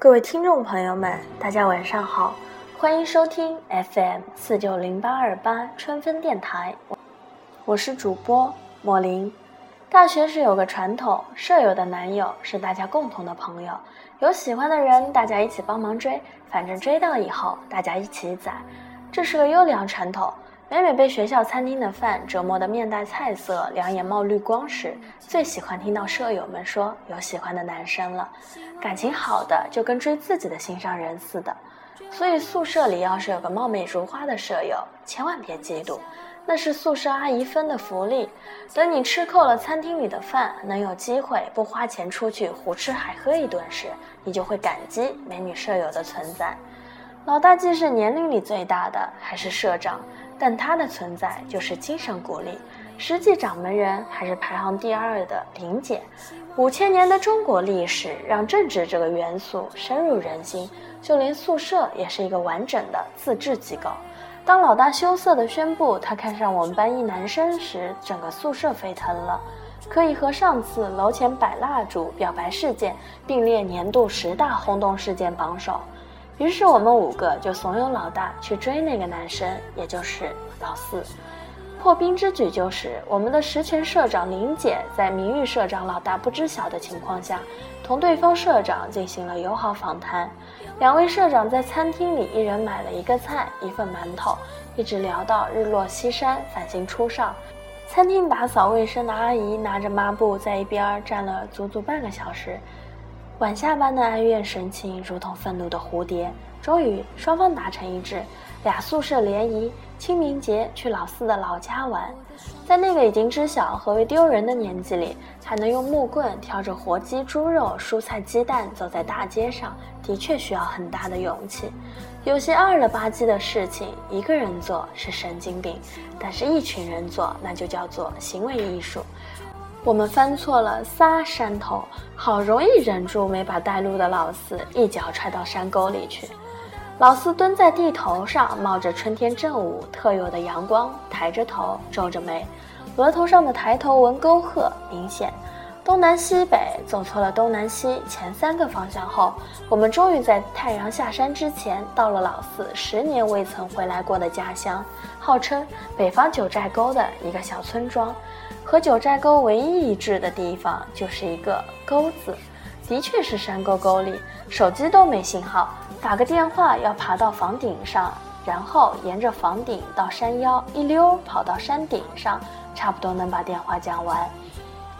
各位听众朋友们，大家晚上好，欢迎收听 FM 四九零八二八春分电台，我是主播莫林。大学时有个传统，舍友的男友是大家共同的朋友，有喜欢的人，大家一起帮忙追，反正追到以后，大家一起宰，这是个优良传统。每每被学校餐厅的饭折磨得面带菜色、两眼冒绿光时，最喜欢听到舍友们说有喜欢的男生了，感情好的就跟追自己的心上人似的。所以宿舍里要是有个貌美如花的舍友，千万别嫉妒，那是宿舍阿姨分的福利。等你吃够了餐厅里的饭，能有机会不花钱出去胡吃海喝一顿时，你就会感激美女舍友的存在。老大既是年龄里最大的，还是社长。但他的存在就是精神鼓励。实际掌门人还是排行第二的林姐。五千年的中国历史让政治这个元素深入人心，就连宿舍也是一个完整的自治机构。当老大羞涩地宣布他看上我们班一男生时，整个宿舍沸腾了，可以和上次楼前摆蜡烛表白事件并列年度十大轰动事件榜首。于是我们五个就怂恿老大去追那个男生，也就是老四。破冰之举就是我们的实权社长林姐在名誉社长老大不知晓的情况下，同对方社长进行了友好访谈。两位社长在餐厅里一人买了一个菜一份馒头，一直聊到日落西山，繁星初上。餐厅打扫卫生的阿姨拿着抹布在一边站了足足半个小时。晚下班的哀怨神情，如同愤怒的蝴蝶。终于，双方达成一致，俩宿舍联谊，清明节去老四的老家玩。在那个已经知晓何为丢人的年纪里，还能用木棍挑着活鸡、猪肉、蔬菜、鸡蛋走在大街上，的确需要很大的勇气。有些二了吧唧的事情，一个人做是神经病，但是一群人做，那就叫做行为艺术。我们翻错了仨山头，好容易忍住没把带路的老四一脚踹到山沟里去。老四蹲在地头上，冒着春天正午特有的阳光，抬着头，皱着眉，额头上的抬头纹沟壑明显。东南西北走错了东南西前三个方向后，我们终于在太阳下山之前到了老四十年未曾回来过的家乡，号称北方九寨沟的一个小村庄。和九寨沟唯一一致的地方就是一个“沟”字，的确是山沟沟里，手机都没信号，打个电话要爬到房顶上，然后沿着房顶到山腰，一溜跑到山顶上，差不多能把电话讲完。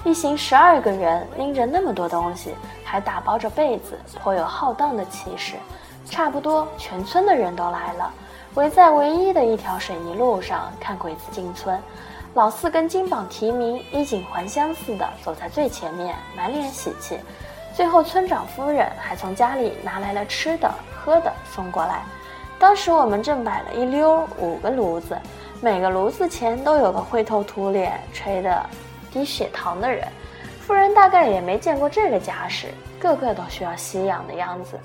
一行十二个人拎着那么多东西，还打包着被子，颇有浩荡的气势。差不多全村的人都来了，围在唯一的一条水泥路上看鬼子进村。老四跟金榜题名、衣锦还乡似的走在最前面，满脸喜气。最后，村长夫人还从家里拿来了吃的、喝的送过来。当时我们正摆了一溜五个炉子，每个炉子前都有个灰头土脸、吹得低血糖的人。夫人大概也没见过这个架势，个个都需要吸氧的样子。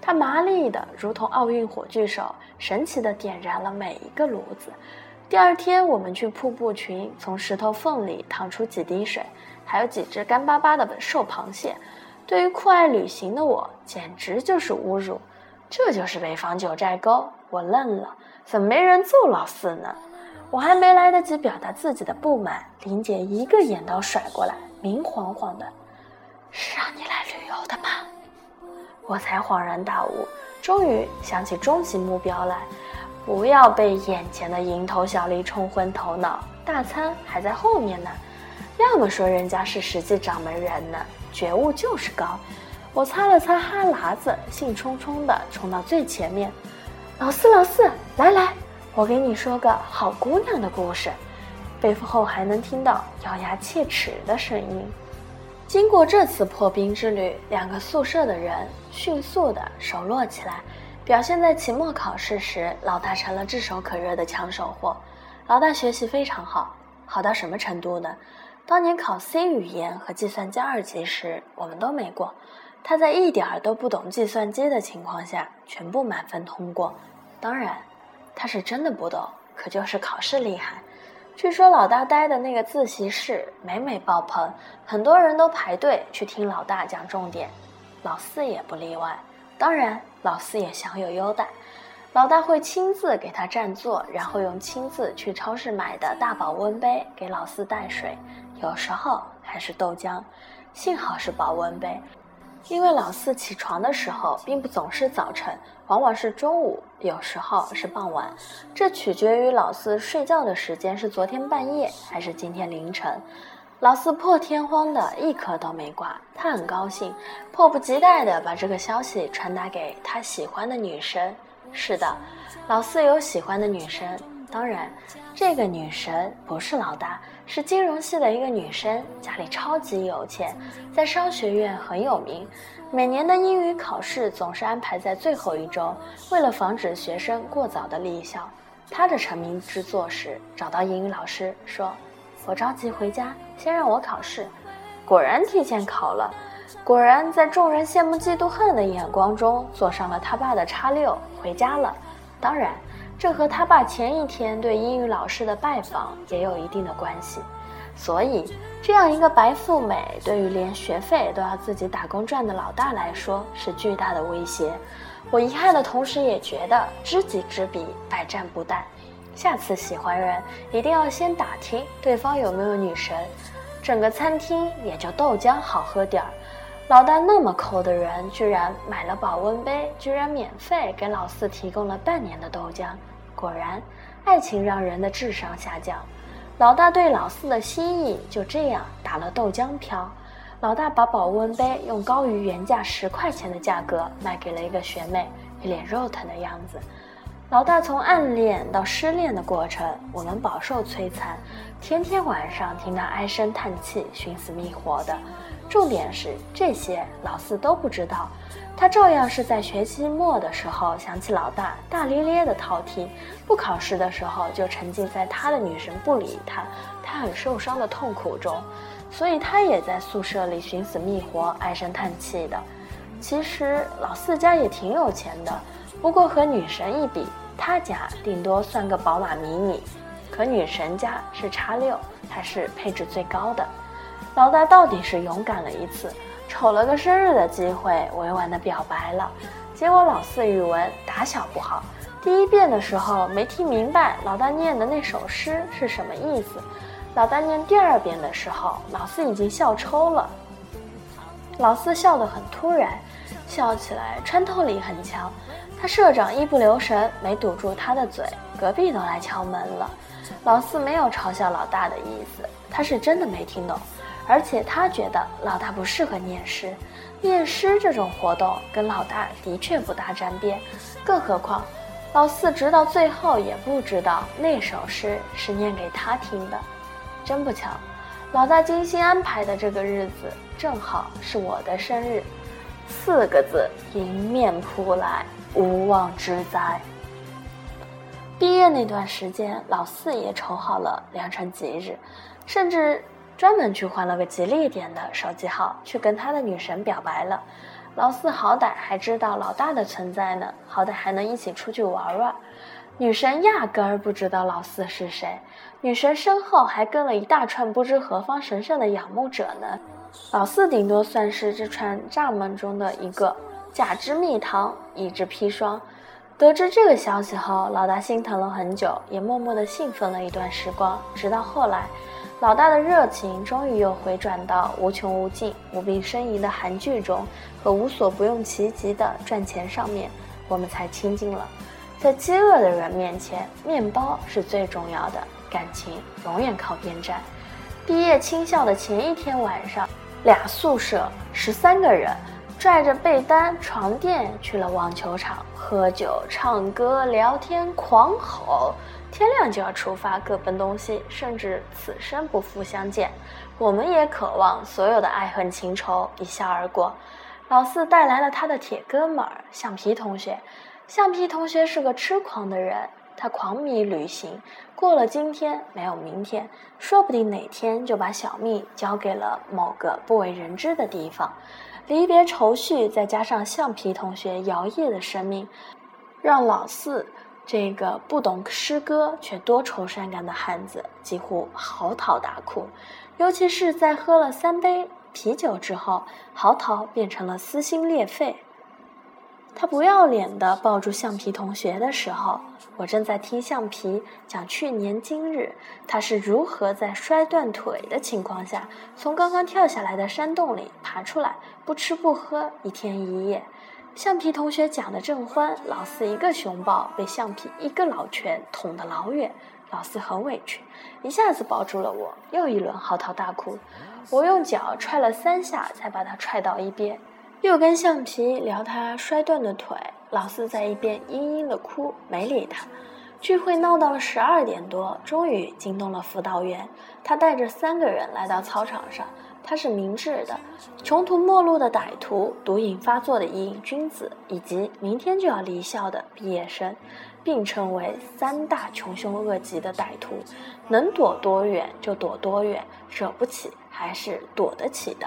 她麻利的如同奥运火炬手，神奇的点燃了每一个炉子。第二天，我们去瀑布群，从石头缝里淌出几滴水，还有几只干巴巴的瘦螃蟹。对于酷爱旅行的我，简直就是侮辱。这就是北方九寨沟，我愣了，怎么没人揍老四呢？我还没来得及表达自己的不满，林姐一个眼刀甩过来，明晃晃的：“是让你来旅游的吗？”我才恍然大悟，终于想起终极目标来。不要被眼前的蝇头小利冲昏头脑，大餐还在后面呢。要么说人家是实际掌门人呢，觉悟就是高。我擦了擦哈喇子，兴冲冲地冲到最前面。老四，老四，来来，我给你说个好姑娘的故事。背后还能听到咬牙切齿的声音。经过这次破冰之旅，两个宿舍的人迅速地熟络起来。表现在期末考试时，老大成了炙手可热的抢手货。老大学习非常好，好到什么程度呢？当年考 C 语言和计算机二级时，我们都没过。他在一点儿都不懂计算机的情况下，全部满分通过。当然，他是真的不懂，可就是考试厉害。据说老大待的那个自习室每每爆棚，很多人都排队去听老大讲重点，老四也不例外。当然，老四也享有优待。老大会亲自给他占座，然后用亲自去超市买的大保温杯给老四带水，有时候还是豆浆。幸好是保温杯，因为老四起床的时候并不总是早晨，往往是中午，有时候是傍晚，这取决于老四睡觉的时间是昨天半夜还是今天凌晨。老四破天荒的一颗都没挂，他很高兴，迫不及待地把这个消息传达给他喜欢的女神。是的，老四有喜欢的女神，当然，这个女神不是老大，是金融系的一个女生，家里超级有钱，在商学院很有名。每年的英语考试总是安排在最后一周，为了防止学生过早的离校。她的成名之作是找到英语老师说：“我着急回家，先让我考试。”果然提前考了。果然，在众人羡慕、嫉妒、恨的眼光中，坐上了他爸的叉六，回家了。当然，这和他爸前一天对英语老师的拜访也有一定的关系。所以，这样一个白富美，对于连学费都要自己打工赚的老大来说，是巨大的威胁。我遗憾的同时，也觉得知己知彼，百战不殆。下次喜欢人，一定要先打听对方有没有女神，整个餐厅也就豆浆好喝点儿。老大那么抠的人，居然买了保温杯，居然免费给老四提供了半年的豆浆。果然，爱情让人的智商下降。老大对老四的心意就这样打了豆浆漂。老大把保温杯用高于原价十块钱的价格卖给了一个学妹，一脸肉疼的样子。老大从暗恋到失恋的过程，我们饱受摧残，天天晚上听他唉声叹气、寻死觅活的。重点是这些老四都不知道，他照样是在学期末的时候想起老大大咧咧的套题，不考试的时候就沉浸在他的女神不理他，他很受伤的痛苦中，所以他也在宿舍里寻死觅活、唉声叹气的。其实老四家也挺有钱的，不过和女神一比，他家顶多算个宝马迷你，可女神家是叉六，还是配置最高的。老大到底是勇敢了一次，瞅了个生日的机会，委婉的表白了。结果老四语文打小不好，第一遍的时候没听明白老大念的那首诗是什么意思。老大念第二遍的时候，老四已经笑抽了。老四笑得很突然，笑起来穿透力很强。他社长一不留神没堵住他的嘴，隔壁都来敲门了。老四没有嘲笑老大的意思，他是真的没听懂。而且他觉得老大不适合念诗，念诗这种活动跟老大的确不大沾边，更何况老四直到最后也不知道那首诗是念给他听的。真不巧，老大精心安排的这个日子正好是我的生日，四个字迎面扑来，无妄之灾。毕业那段时间，老四也筹好了良辰吉日，甚至。专门去换了个吉利点的手机号，去跟他的女神表白了。老四好歹还知道老大的存在呢，好歹还能一起出去玩玩。女神压根儿不知道老四是谁，女神身后还跟了一大串不知何方神圣的仰慕者呢。老四顶多算是这串蚱蜢中的一个，假之蜜糖，乙之砒霜。得知这个消息后，老大心疼了很久，也默默的兴奋了一段时光，直到后来。老大的热情终于又回转到无穷无尽、无病呻吟的韩剧中和无所不用其极的赚钱上面，我们才亲近了。在饥饿的人面前，面包是最重要的，感情永远靠边站。毕业清校的前一天晚上，俩宿舍十三个人拽着被单、床垫去了网球场，喝酒、唱歌、聊天、狂吼。天亮就要出发，各奔东西，甚至此生不复相见。我们也渴望所有的爱恨情仇一笑而过。老四带来了他的铁哥们儿橡皮同学。橡皮同学是个痴狂的人，他狂迷旅行。过了今天没有明天，说不定哪天就把小命交给了某个不为人知的地方。离别愁绪，再加上橡皮同学摇曳的生命，让老四。这个不懂诗歌却多愁善感的汉子几乎嚎啕大哭，尤其是在喝了三杯啤酒之后，嚎啕变成了撕心裂肺。他不要脸地抱住橡皮同学的时候，我正在听橡皮讲去年今日他是如何在摔断腿的情况下，从刚刚跳下来的山洞里爬出来，不吃不喝一天一夜。橡皮同学讲得正欢，老四一个熊抱被橡皮一个老拳捅得老远，老四很委屈，一下子抱住了我，又一轮嚎啕大哭。我用脚踹了三下，才把他踹到一边。又跟橡皮聊他摔断的腿，老四在一边嘤嘤的哭，没理他。聚会闹到了十二点多，终于惊动了辅导员。他带着三个人来到操场上。他是明智的，穷途末路的歹徒，毒瘾发作的瘾君子，以及明天就要离校的毕业生，并称为三大穷凶恶极的歹徒。能躲多远就躲多远，惹不起还是躲得起的。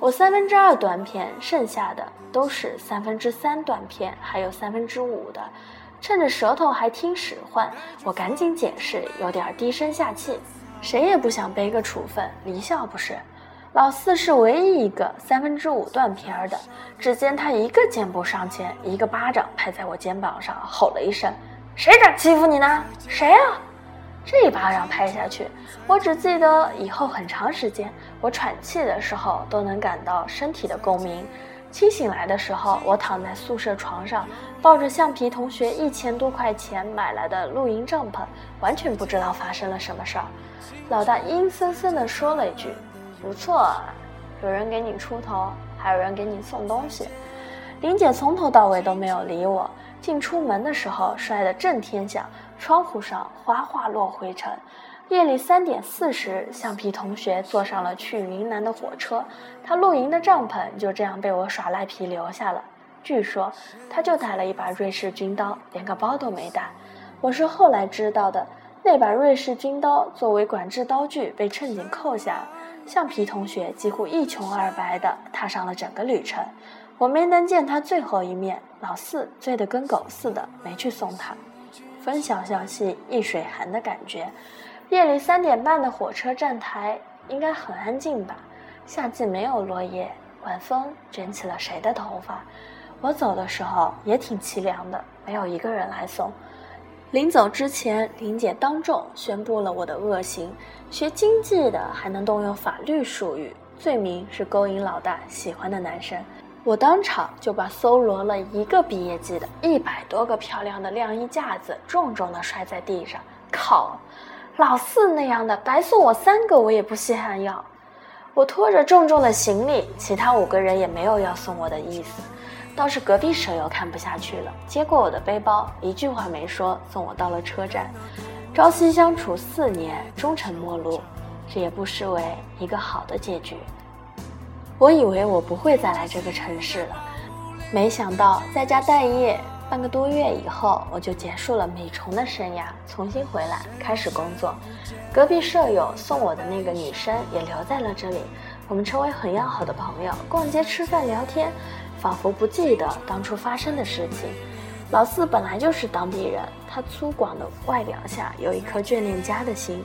我三分之二断片，剩下的都是三分之三断片，还有三分之五的。趁着舌头还听使唤，我赶紧解释，有点低声下气。谁也不想背个处分，离校不是？老四是唯一一个三分之五断片儿的。只见他一个箭步上前，一个巴掌拍在我肩膀上，吼了一声：“谁敢欺负你呢？谁啊？”这一巴掌拍下去，我只记得以后很长时间，我喘气的时候都能感到身体的共鸣。清醒来的时候，我躺在宿舍床上，抱着橡皮同学一千多块钱买来的露营帐篷，完全不知道发生了什么事儿。老大阴森森地说了一句：“不错，有人给你出头，还有人给你送东西。”林姐从头到尾都没有理我。进出门的时候摔得震天响，窗户上哗哗落灰尘。夜里三点四十，橡皮同学坐上了去云南的火车，他露营的帐篷就这样被我耍赖皮留下了。据说他就带了一把瑞士军刀，连个包都没带。我是后来知道的，那把瑞士军刀作为管制刀具被乘警扣下，橡皮同学几乎一穷二白地踏上了整个旅程。我没能见他最后一面，老四醉得跟狗似的，没去送他。风萧萧兮易水寒的感觉。夜里三点半的火车站台应该很安静吧？夏季没有落叶，晚风卷起了谁的头发？我走的时候也挺凄凉的，没有一个人来送。临走之前，林姐当众宣布了我的恶行：学经济的还能动用法律术语，罪名是勾引老大喜欢的男生。我当场就把搜罗了一个毕业季的一百多个漂亮的晾衣架子重重的摔在地上。靠，老四那样的白送我三个我也不稀罕要。我拖着重重的行李，其他五个人也没有要送我的意思。倒是隔壁舍友看不下去了，接过我的背包，一句话没说，送我到了车站。朝夕相处四年，终成陌路，这也不失为一个好的结局。我以为我不会再来这个城市了，没想到在家待业半个多月以后，我就结束了美虫的生涯，重新回来开始工作。隔壁舍友送我的那个女生也留在了这里，我们成为很要好的朋友，逛街、吃饭、聊天，仿佛不记得当初发生的事情。老四本来就是当地人，他粗犷的外表下有一颗眷恋家的心。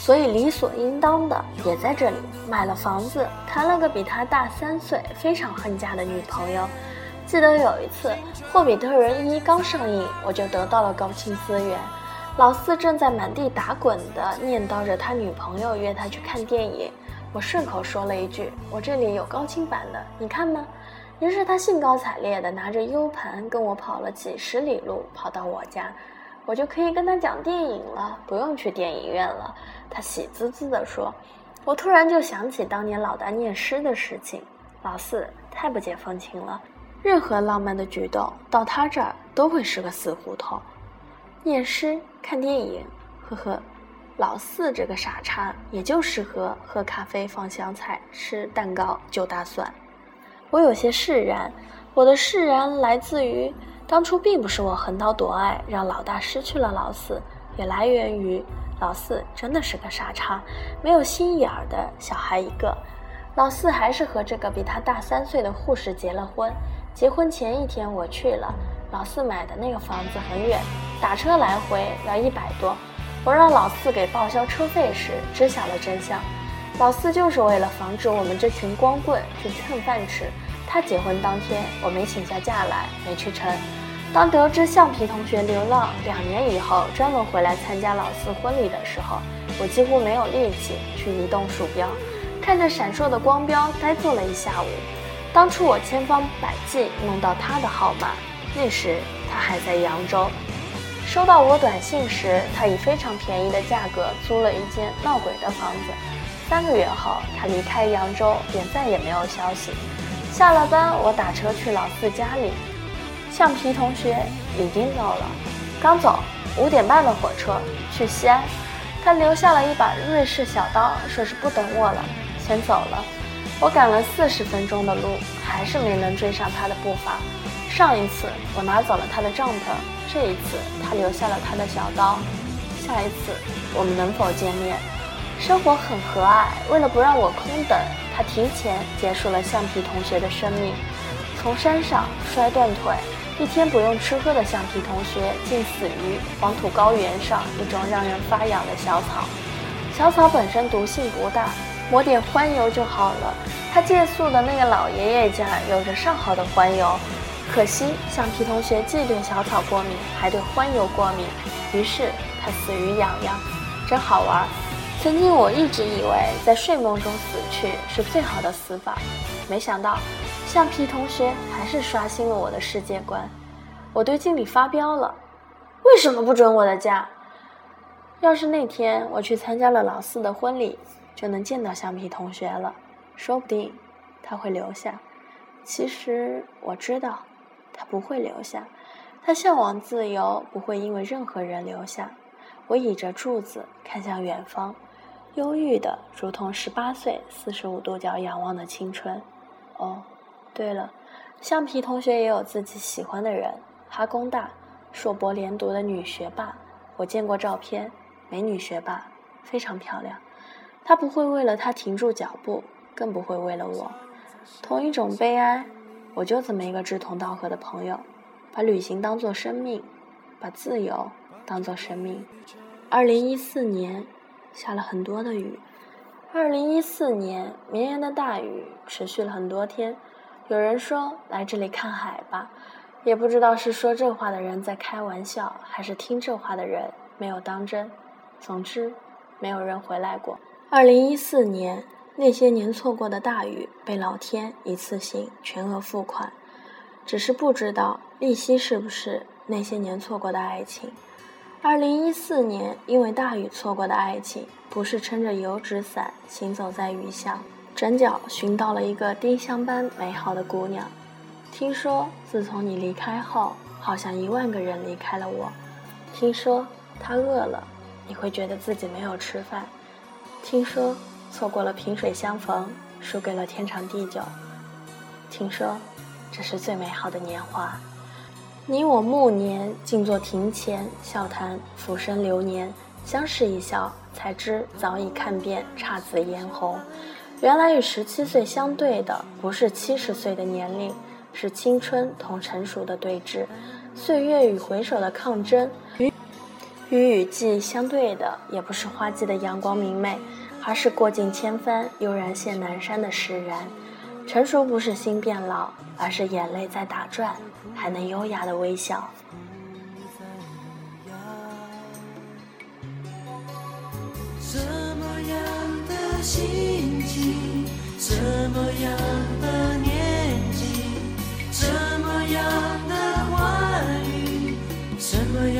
所以理所应当的也在这里买了房子，谈了个比他大三岁、非常恨嫁的女朋友。记得有一次《霍比特人一》刚上映，我就得到了高清资源。老四正在满地打滚的念叨着他女朋友约他去看电影，我顺口说了一句：“我这里有高清版的，你看吗？”于是他兴高采烈地拿着 U 盘跟我跑了几十里路，跑到我家。我就可以跟他讲电影了，不用去电影院了。他喜滋滋地说：“我突然就想起当年老大念诗的事情。老四太不解风情了，任何浪漫的举动到他这儿都会是个死胡同。念诗、看电影，呵呵，老四这个傻叉也就适合喝咖啡、放香菜、吃蛋糕、就大蒜。我有些释然，我的释然来自于。”当初并不是我横刀夺爱让老大失去了老四，也来源于老四真的是个傻叉，没有心眼儿的小孩一个。老四还是和这个比他大三岁的护士结了婚。结婚前一天我去了，老四买的那个房子很远，打车来回要一百多。我让老四给报销车费时，知晓了真相。老四就是为了防止我们这群光棍去蹭饭吃。他结婚当天，我没请下假来，没去成。当得知橡皮同学流浪两年以后专门回来参加老四婚礼的时候，我几乎没有力气去移动鼠标，看着闪烁的光标呆坐了一下午。当初我千方百计弄到他的号码，那时他还在扬州。收到我短信时，他以非常便宜的价格租了一间闹鬼的房子。三个月后，他离开扬州，便再也没有消息。下了班，我打车去老四家里，橡皮同学已经走了，刚走，五点半的火车去西安。他留下了一把瑞士小刀，说是不等我了，先走了。我赶了四十分钟的路，还是没能追上他的步伐。上一次我拿走了他的帐篷，这一次他留下了他的小刀。下一次我们能否见面？生活很和蔼，为了不让我空等，提前结束了橡皮同学的生命。从山上摔断腿，一天不用吃喝的橡皮同学，竟死于黄土高原上一种让人发痒的小草。小草本身毒性不大。抹点欢油就好了。他借宿的那个老爷爷家有着上好的欢油，可惜橡皮同学既对小草过敏，还对欢油过敏，于是他死于痒痒，真好玩。曾经我一直以为在睡梦中死去是最好的死法，没想到橡皮同学还是刷新了我的世界观。我对经理发飙了，为什么不准我的假？要是那天我去参加了老四的婚礼。就能见到橡皮同学了，说不定他会留下。其实我知道，他不会留下。他向往自由，不会因为任何人留下。我倚着柱子看向远方，忧郁的如同十八岁四十五度角仰望的青春。哦，对了，橡皮同学也有自己喜欢的人，哈工大硕博连读的女学霸，我见过照片，美女学霸，非常漂亮。她不会为了他停住脚步，更不会为了我。同一种悲哀，我就这么一个志同道合的朋友，把旅行当作生命，把自由当作生命。二零一四年下了很多的雨，二零一四年绵延的大雨持续了很多天。有人说来这里看海吧，也不知道是说这话的人在开玩笑，还是听这话的人没有当真。总之，没有人回来过。二零一四年，那些年错过的大雨被老天一次性全额付款，只是不知道利息是不是那些年错过的爱情。二零一四年，因为大雨错过的爱情，不是撑着油纸伞行走在雨巷，转角寻到了一个丁香般美好的姑娘。听说自从你离开后，好像一万个人离开了我。听说他饿了，你会觉得自己没有吃饭。听说错过了萍水相逢，输给了天长地久。听说这是最美好的年华。你我暮年静坐庭前，笑谈浮生流年。相视一笑，才知早已看遍姹紫嫣红。原来与十七岁相对的，不是七十岁的年龄，是青春同成熟的对峙，岁月与回首的抗争。与与雨季相对的，也不是花季的阳光明媚，而是过尽千帆，悠然见南山的释然。成熟不是心变老，而是眼泪在打转，还能优雅的微笑。什么样的心情？什么样的年纪？什么样的话语？什么样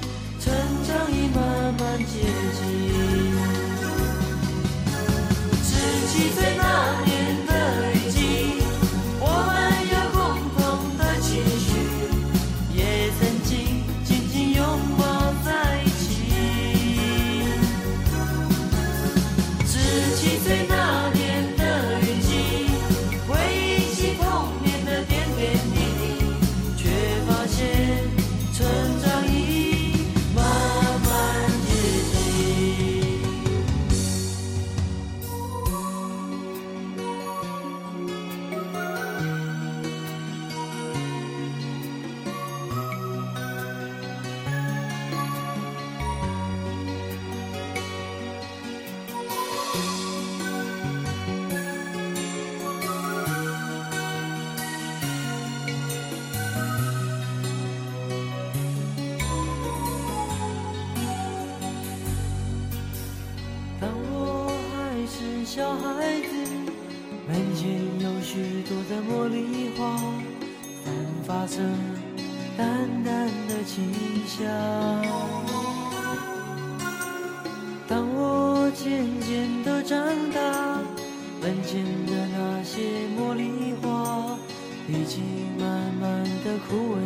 清香。当我渐渐的长大，门前的那些茉莉花已经慢慢的枯萎，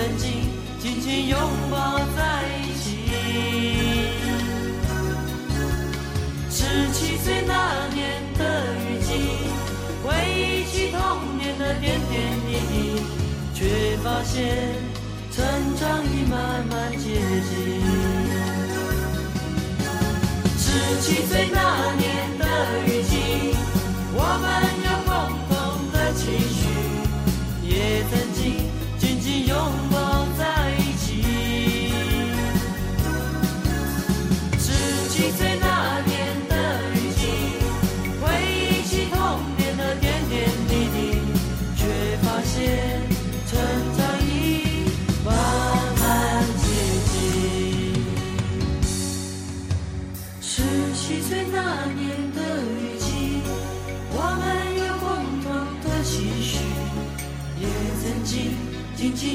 曾经紧紧拥抱在一起。十七岁那年的雨季，回忆起童年的点点滴滴，却发现成长已慢慢接近。十七岁那年的雨季，我们